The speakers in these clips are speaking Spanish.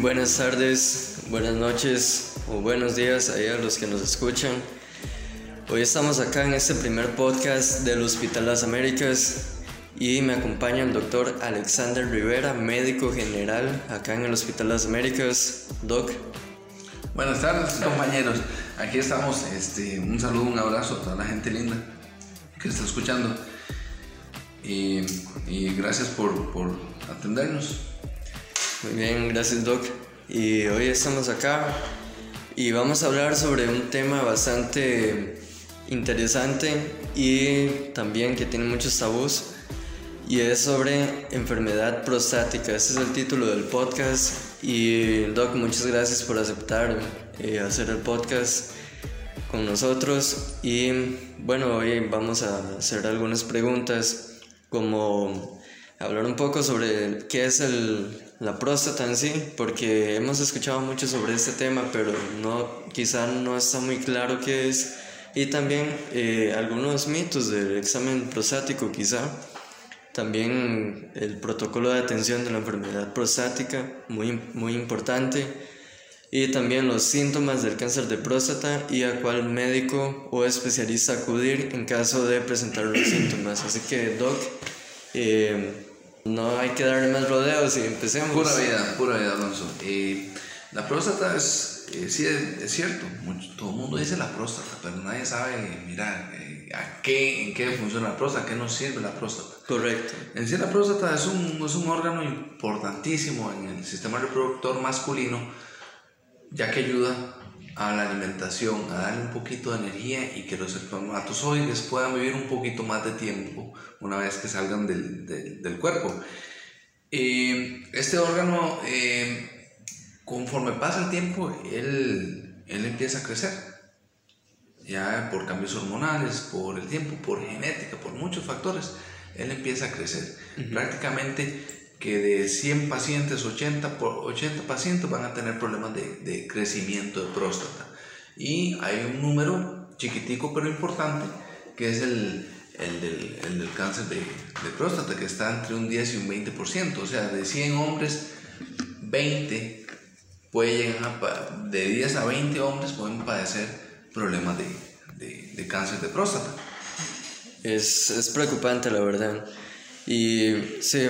buenas tardes, buenas noches o buenos días a los que nos escuchan. Hoy estamos acá en este primer podcast del Hospital Las Américas y me acompaña el doctor Alexander Rivera, médico general acá en el Hospital Las Américas. Doc. Buenas tardes compañeros, aquí estamos, este, un saludo, un abrazo a toda la gente linda que está escuchando y, gracias por, por atendernos. Muy bien, gracias Doc. Y hoy estamos acá y vamos a hablar sobre un tema bastante interesante y también que tiene muchos tabús y es sobre enfermedad prostática. Ese es el título del podcast y Doc, muchas gracias por aceptar eh, hacer el podcast con nosotros y bueno, hoy vamos a hacer algunas preguntas como hablar un poco sobre qué es el, la próstata en sí, porque hemos escuchado mucho sobre este tema, pero no, quizá no está muy claro qué es, y también eh, algunos mitos del examen prostático quizá, también el protocolo de atención de la enfermedad prostática, muy, muy importante, y también los síntomas del cáncer de próstata y a cuál médico o especialista acudir en caso de presentar los síntomas. Así que, Doc, eh, no hay que darle más rodeos y empecemos. Pura vida, pura vida, Alonso. Eh, la próstata es, eh, sí, es, cierto, todo el mundo dice la próstata, pero nadie sabe, mira, eh, a qué, en qué funciona la próstata, a qué nos sirve la próstata. Correcto. En sí, la próstata es un, es un órgano importantísimo en el sistema reproductor masculino, ya que ayuda a la alimentación, a darle un poquito de energía y que los espermatozoides puedan vivir un poquito más de tiempo una vez que salgan del, del, cuerpo. este órgano, eh, conforme pasa el tiempo, él, él empieza a crecer. Ya por cambios hormonales, por el tiempo, por genética, por muchos factores, él empieza a crecer. Prácticamente que de 100 pacientes, 80, 80 pacientes van a tener problemas de, de, crecimiento de próstata. Y hay un número chiquitico pero importante, que es el, el, del, el del, cáncer de, de, próstata, que está entre un 10 y un 20%. O sea, de 100 hombres, 20 puede llegar de 10 a 20 hombres pueden padecer problemas de, de, de cáncer de próstata. Es, es preocupante, la verdad. Y sí,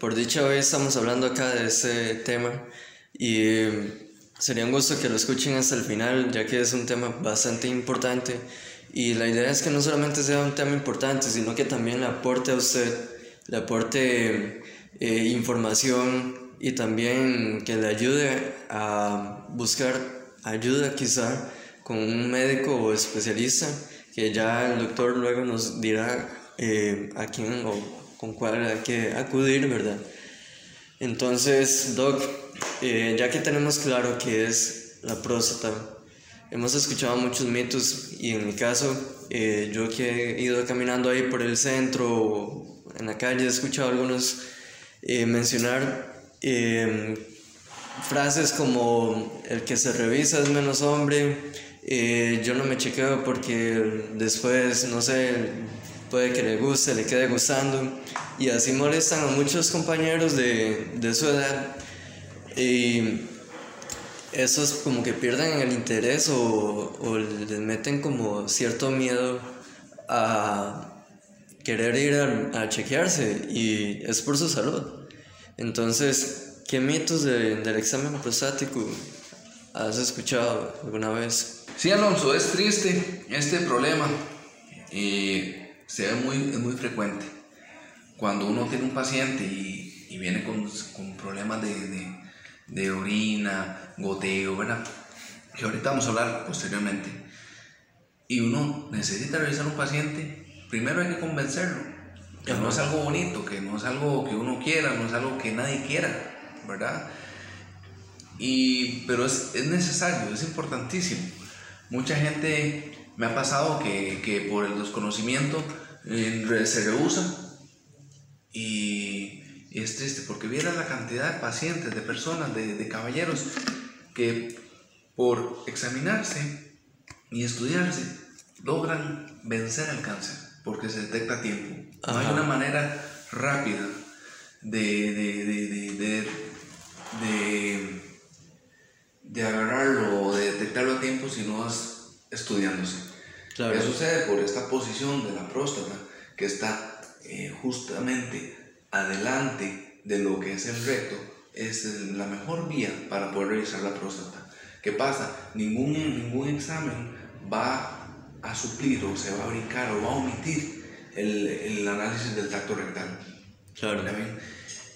por dicha hoy estamos hablando acá de ese tema y sería un gusto que lo escuchen hasta el final, ya que es un tema bastante importante. Y la idea es que no solamente sea un tema importante, sino que también le aporte a usted, le aporte eh, información y también que le ayude a buscar ayuda quizá con un médico o especialista, que ya el doctor luego nos dirá eh, a quién o con cuál hay que acudir, ¿verdad? Entonces, Doc, eh, ya que tenemos claro qué es la próstata, hemos escuchado muchos mitos y en mi caso, eh, yo que he ido caminando ahí por el centro en la calle, he escuchado algunos eh, mencionar frases como el que se revisa es menos hombre, yo no me chequeo porque después, no sé, puede que le guste, le quede gustando y así molestan a muchos compañeros de, de su edad y esos como que pierden el interés o, o les meten como cierto miedo a querer ir a, chequearse y es por su salud. Entonces, ¿qué mitos de, del examen prostático has escuchado alguna vez? Sí, Alonso, es triste este problema. Y se ve muy, es muy frecuente. Cuando uno tiene un paciente y, y viene con, con problemas de, de, de, orina, goteo, ¿verdad? Que ahorita vamos a hablar posteriormente. Y uno necesita revisar un paciente, primero hay que convencerlo. Que no es algo bonito, que no es algo que uno quiera, no es algo que nadie quiera, ¿verdad? Y, pero es, es necesario, es importantísimo. Mucha gente me ha pasado que, que por el desconocimiento eh, se rehúsa y, y, es triste porque viera la cantidad de pacientes, de personas, de, de caballeros que por examinarse y estudiarse logran vencer el cáncer porque se detecta a tiempo. No hay una manera rápida de, de, de, de de agarrarlo o de detectarlo a tiempo si no es estudiándose. Claro. ¿Qué sucede por esta posición de la próstata que está eh, justamente adelante de lo que es el recto? Es la mejor vía para poder revisar la próstata. ¿Qué pasa? Ningún, ningún examen va a suplir o se va a brincar o va a omitir el, el análisis del tacto rectal. Claro.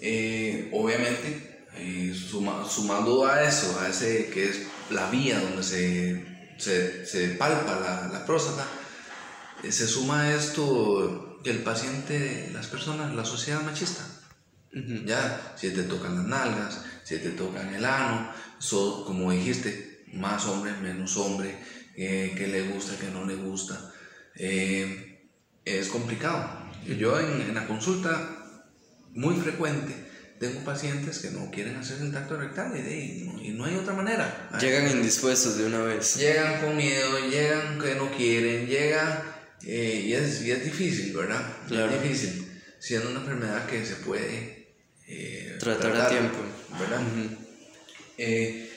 Eh, obviamente, eh, sumando a eso, a ese que es la vía donde se, se, se palpa la, la próstata, eh, se suma esto que el paciente, las personas, la sociedad machista. Ya, si te tocan las nalgas, si te tocan el ano, so, como dijiste, más hombre, menos hombre, que le gusta, que no le gusta. es complicado. Yo en, en la consulta muy frecuente, tengo pacientes que no quieren hacer el tacto rectal y, no, hay otra manera. Llegan indispuestos de una vez. Llegan con miedo, llegan que no quieren, llegan eh, y, es, y, es, difícil, ¿verdad? Es difícil, siendo una enfermedad que se puede eh, tratar, a tiempo, ¿verdad? Eh,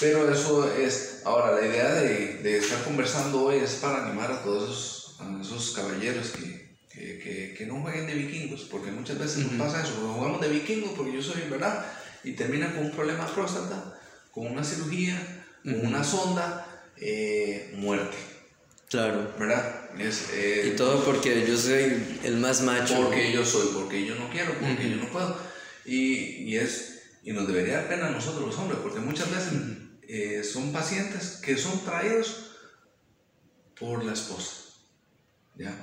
pero eso es, ahora la idea de, de, estar conversando hoy es para animar a todos esos, a esos caballeros que que, que, no jueguen de vikingos, porque muchas veces nos pasa eso, jugamos de vikingos porque yo soy, ¿verdad? Y termina con un problema próstata, con una cirugía, con una sonda, eh, muerte. Claro. ¿Verdad? Es, eh, y todo porque yo soy el más macho. Porque yo soy, porque yo no quiero, porque yo no puedo. Y, y, es, y nos debería dar pena a nosotros los hombres, porque muchas veces eh, son pacientes que son traídos por la esposa.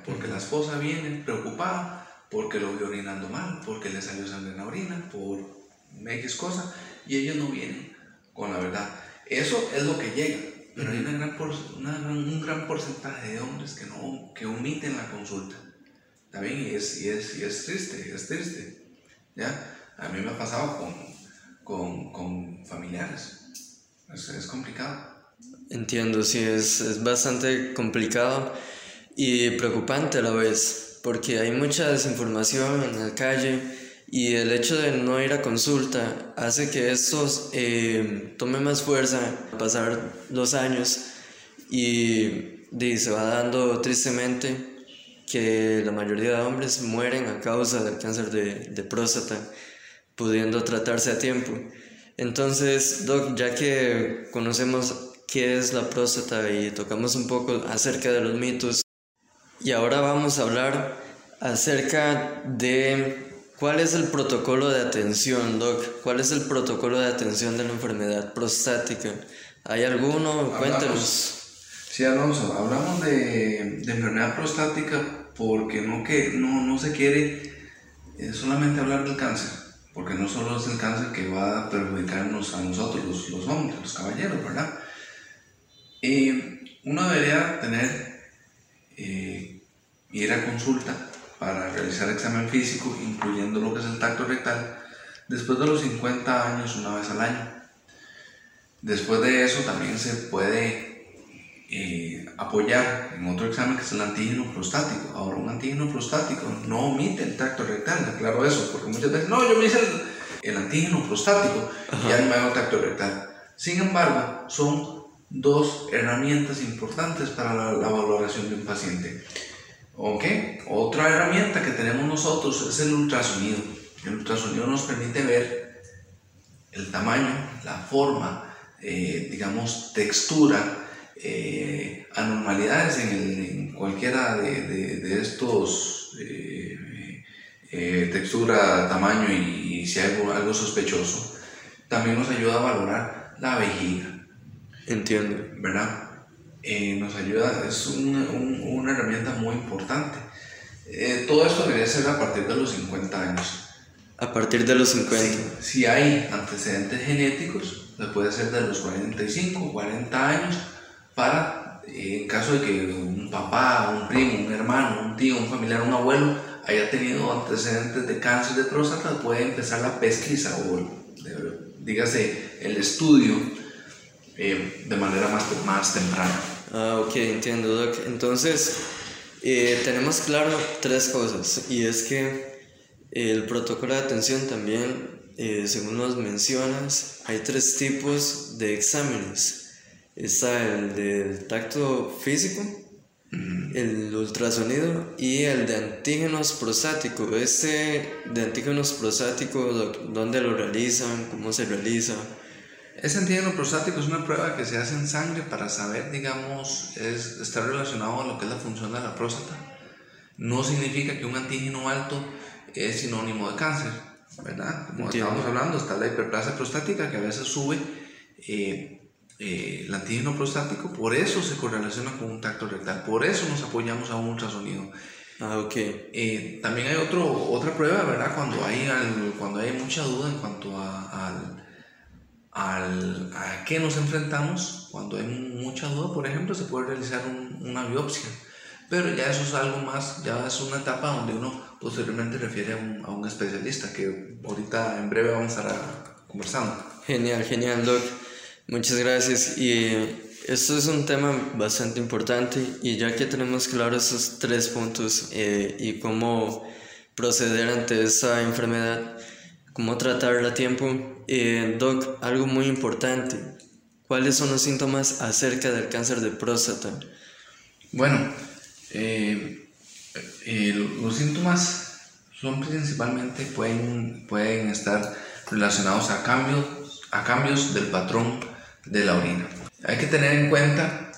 Porque la esposa viene preocupada porque lo vio orinando mal, porque le salió sangre en la orina, por X cosa, y ellos no vienen con la verdad. Eso es lo que llega, pero hay una gran un gran porcentaje de hombres que, no, que omiten la consulta. ¿Está bien? Y es, y es, y es triste, es triste. ¿Ya? A mí me ha pasado con, con, con familiares. Es, es, complicado. Entiendo, sí, es, es bastante complicado y preocupante a la vez, porque hay mucha desinformación en la calle y el hecho de no ir a consulta hace que esto eh, tome más fuerza pasar los años y, se va dando tristemente que la mayoría de hombres mueren a causa del cáncer de, de próstata, pudiendo tratarse a tiempo. Entonces, Doc, ya que conocemos qué es la próstata y tocamos un poco acerca de los mitos, y ahora vamos a hablar acerca de cuál es el protocolo de atención, Doc. ¿Cuál es el protocolo de atención de la enfermedad prostática? ¿Hay alguno? Cuéntenos. Sí, Alonso, hablamos de, de, enfermedad prostática porque no, que, no, no se quiere eh, solamente hablar del cáncer, porque no solo es el cáncer que va a perjudicarnos a nosotros, los, los hombres, los caballeros, ¿verdad? Y uno debería tener eh, ir a consulta para realizar examen físico, incluyendo lo que es el tacto rectal, después de los 50 años una vez al año. Después de eso también se puede eh, apoyar en otro examen que es el antígeno prostático. Ahora, un antígeno prostático no omite el tacto rectal, aclaro eso, porque muchas veces, no, yo me hice el, el antígeno prostático y ya no me hago tacto rectal. Sin embargo, son dos herramientas importantes para la, valoración de un paciente. ¿Ok? Otra herramienta que tenemos nosotros es el ultrasonido. El ultrasonido nos permite ver el tamaño, la forma, eh, digamos, textura, eh, anormalidades en, en, cualquiera de, de, estos, eh, textura, tamaño y, y si hay algo, algo sospechoso. También nos ayuda a valorar la vejiga Entiendo. ¿Verdad? Eh, nos ayuda, es una herramienta muy importante. Eh, todo esto debería ser a partir de los 50 años. A partir de los 50. si hay antecedentes genéticos, puede ser de los 45, 40 años, para, eh, en caso de que un papá, un primo, un hermano, un tío, un familiar, un abuelo haya tenido antecedentes de cáncer de próstata, puede empezar la pesquisa o, dígase, el estudio eh, de manera más, más temprana. Ah, ok, entiendo, Doc. Entonces, eh, tenemos claro tres cosas, y es que el protocolo de atención también eh, según nos mencionas, hay tres tipos de exámenes. Está el del tacto físico, el ultrasonido y el de antígenos prostáticos. Este de antígenos prostáticos, ¿dónde lo realizan? ¿Cómo se realiza? Ese antígeno prostático es una prueba que se hace en sangre para saber, digamos, es, está relacionado a lo que es la función de la próstata. No significa que un antígeno alto es sinónimo de cáncer, ¿verdad? Como estábamos hablando, está la hiperplasia prostática que a veces sube eh, eh, el antígeno prostático, por eso se correlaciona con un tacto rectal, por eso nos apoyamos a un ultrasonido. Ah, ok. Eh, también hay otro, otra prueba, ¿verdad? Cuando hay, cuando hay mucha duda en cuanto a, al, al, a qué nos enfrentamos, cuando hay mucha duda, por ejemplo, se puede realizar una biopsia. Pero ya eso es algo más, ya es una etapa donde uno posteriormente refiere a un, a un especialista, que ahorita en breve vamos a estar conversando. Genial, genial, Doc. Muchas gracias. Y esto es un tema bastante importante y ya que tenemos claro esos tres puntos eh, y cómo proceder ante esa enfermedad, cómo tratarla a tiempo, eh, Doc, algo muy importante. ¿Cuáles son los síntomas acerca del cáncer de próstata? Bueno, eh, los síntomas son principalmente, pueden, pueden estar relacionados a cambios, a cambios del patrón de la orina. Hay que tener en cuenta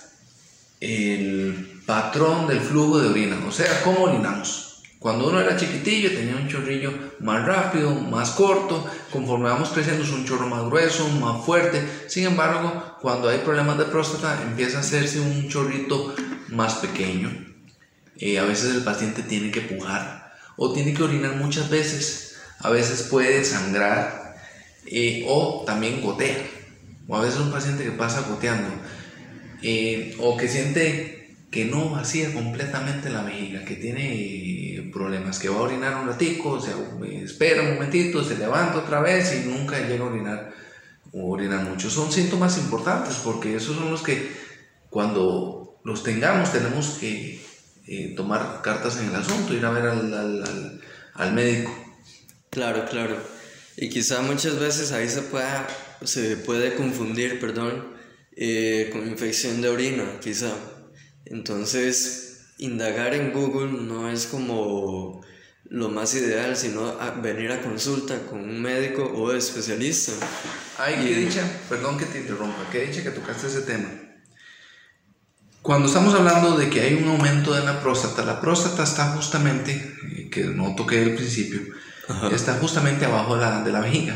el patrón del flujo de orina, o sea, cómo orinamos. Cuando uno era chiquitillo tenía un chorrillo más rápido, más corto, conforme vamos creciendo es un chorro más grueso, más fuerte. Sin embargo, cuando hay problemas de próstata empieza a hacerse un chorrito más pequeño. Eh, a veces el paciente tiene que pujar o tiene que orinar muchas veces. A veces puede sangrar eh, o también gotea o a veces un paciente que pasa goteando, eh, o que siente que no vacía completamente la vejiga, que tiene problemas, que va a orinar un ratico, o sea, espera un momentito, se levanta otra vez y nunca llega a orinar o orina mucho. Son síntomas importantes porque esos son los que cuando los tengamos tenemos que eh, tomar cartas en el asunto, ir a ver al, al, al médico. Claro, claro. Y quizá muchas veces ahí se pueda se puede confundir, perdón, eh, con infección de orina, quizá. Entonces, indagar en Google no es como lo más ideal, sino venir a consulta con un médico o especialista. Ay, qué dicha, perdón que te interrumpa, qué dicha que tocaste ese tema. Cuando estamos hablando de que hay un aumento de la próstata, la próstata está justamente, eh, que no toqué al principio, está justamente abajo de la, de la vejiga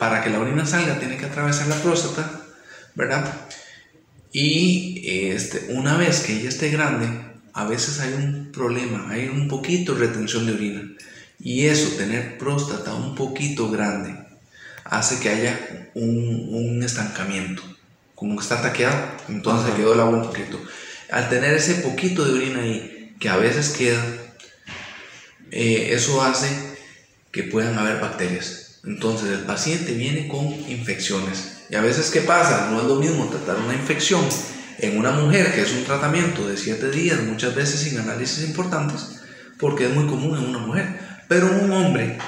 para que la orina salga tiene que atravesar la próstata, ¿verdad? Y este, una vez que ella esté grande, a veces hay un problema, hay un poquito de retención de orina. Y eso, tener próstata un poquito grande, hace que haya un, estancamiento. Como que está taqueado, entonces quedó el agua un poquito. Al tener ese poquito de orina ahí, que a veces queda, eh, eso hace que puedan haber bacterias. Entonces el paciente viene con infecciones. Y a veces, ¿qué pasa? No es lo mismo tratar una infección en una mujer, que es un tratamiento de 7 días, muchas veces sin análisis importantes, porque es muy común en una mujer. Pero en un hombre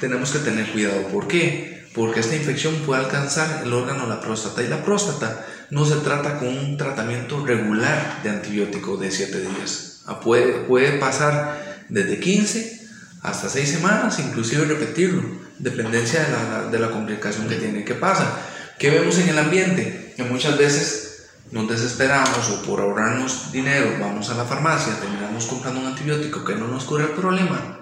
tenemos que tener cuidado. ¿Por qué? Porque esta infección puede alcanzar el órgano la próstata. Y la próstata no se trata con un tratamiento regular de antibiótico de 7 días. Ah, puede, puede pasar desde 15 hasta 6 semanas, inclusive repetirlo dependencia de la, de la complicación que tiene. ¿Qué pasa? ¿Qué vemos en el ambiente? Que muchas veces nos desesperamos o por ahorrarnos dinero vamos a la farmacia, terminamos comprando un antibiótico que no nos cura el problema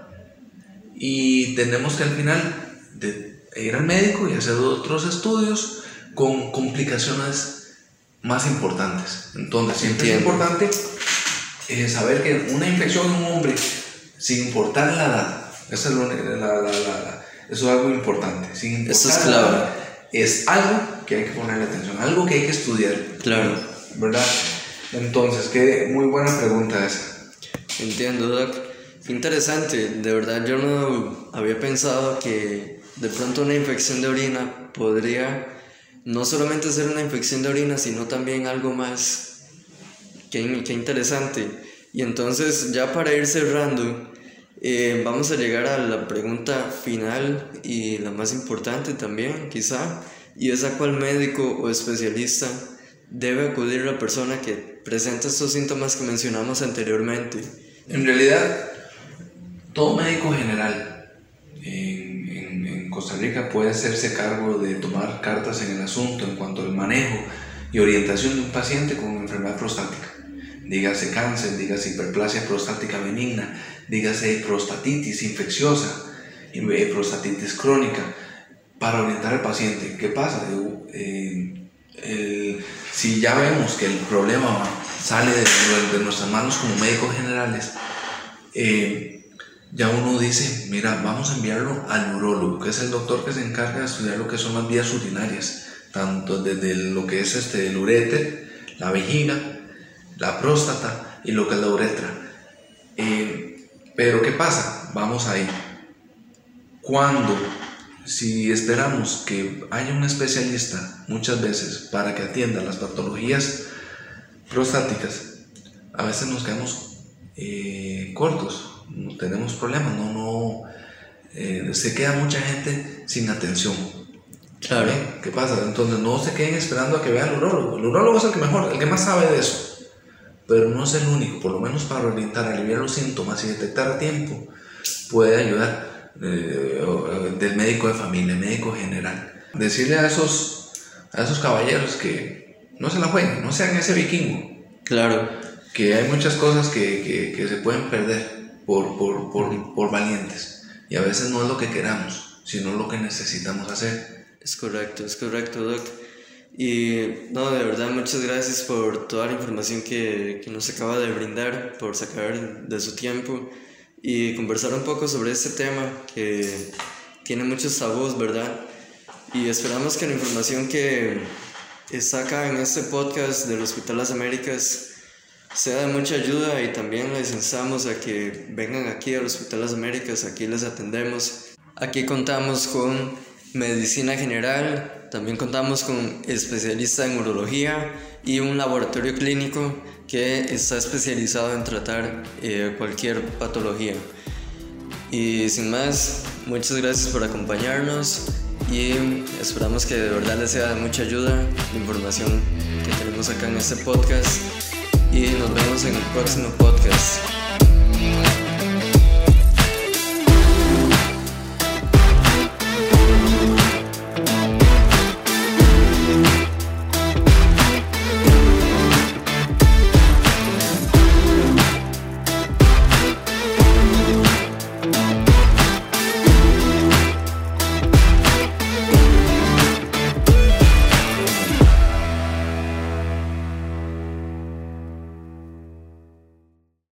y tenemos que al final de ir al médico y hacer otros estudios con complicaciones más importantes. Entonces, siempre es importante eh, saber que una infección en un hombre, sin importar la edad, esa es la, la, la, eso es algo importante. Sin Eso es clave. Es algo que hay que ponerle atención, algo que hay que estudiar. Claro. ¿Verdad? Entonces, qué muy buena pregunta esa. Entiendo, Doc. Interesante, de verdad yo no había pensado que de pronto una infección de orina podría no solamente ser una infección de orina, sino también algo más. Qué, qué interesante. Y entonces, ya para ir cerrando, Eh, vamos a llegar a la pregunta final y la más importante también, quizá, y es a cuál médico o especialista debe acudir la persona que presenta estos síntomas que mencionamos anteriormente. En realidad, todo médico general en, en, Costa Rica puede hacerse cargo de tomar cartas en el asunto en cuanto al manejo y orientación de un paciente con enfermedad prostática. Dígase cáncer, dígase hiperplasia prostática benigna, dígase prostatitis infecciosa, eh, prostatitis crónica, para orientar al paciente. ¿Qué pasa? Eh, si ya vemos que el problema sale de, nuestras manos como médicos generales, eh, ya uno dice, mira, vamos a enviarlo al neurólogo, que es el doctor que se encarga de estudiar lo que son las vías urinarias, tanto desde lo que es este, el uréter, la vejiga, la próstata y lo que es la uretra. Eh, pero ¿qué pasa? Vamos ahí. Cuando si esperamos que haya un especialista muchas veces para que atienda las patologías prostáticas, a veces nos quedamos eh, cortos, no tenemos problemas, no, no, eh, se queda mucha gente sin atención. Claro. ¿Qué pasa? Entonces no se queden esperando a que vea al urólogo. El urólogo es el que mejor, el que más sabe de eso. Pero no es el único, por lo menos para orientar, aliviar los síntomas y detectar a tiempo, puede ayudar del médico de familia, médico general. Decirle a esos, a esos caballeros que no se la jueguen, no sean ese vikingo. Claro. Que hay muchas cosas que, que, se pueden perder por, por, por, por valientes. Y a veces no es lo que queramos, sino lo que necesitamos hacer. Es correcto, es correcto, Doc. Y no, de verdad, muchas gracias por toda la información que, que, nos acaba de brindar, por sacar de su tiempo y conversar un poco sobre este tema que tiene muchos tabús, ¿verdad? Y esperamos que la información que está acá en este podcast del Hospital Las Américas sea de mucha ayuda y también les instamos a que vengan aquí al Hospital Las Américas, aquí les atendemos. Aquí contamos con medicina general, también contamos con especialista en urología y un laboratorio clínico que está especializado en tratar eh, cualquier patología. Y sin más, muchas gracias por acompañarnos y esperamos que de verdad les sea de mucha ayuda la información que tenemos acá en este podcast y nos vemos en el próximo podcast.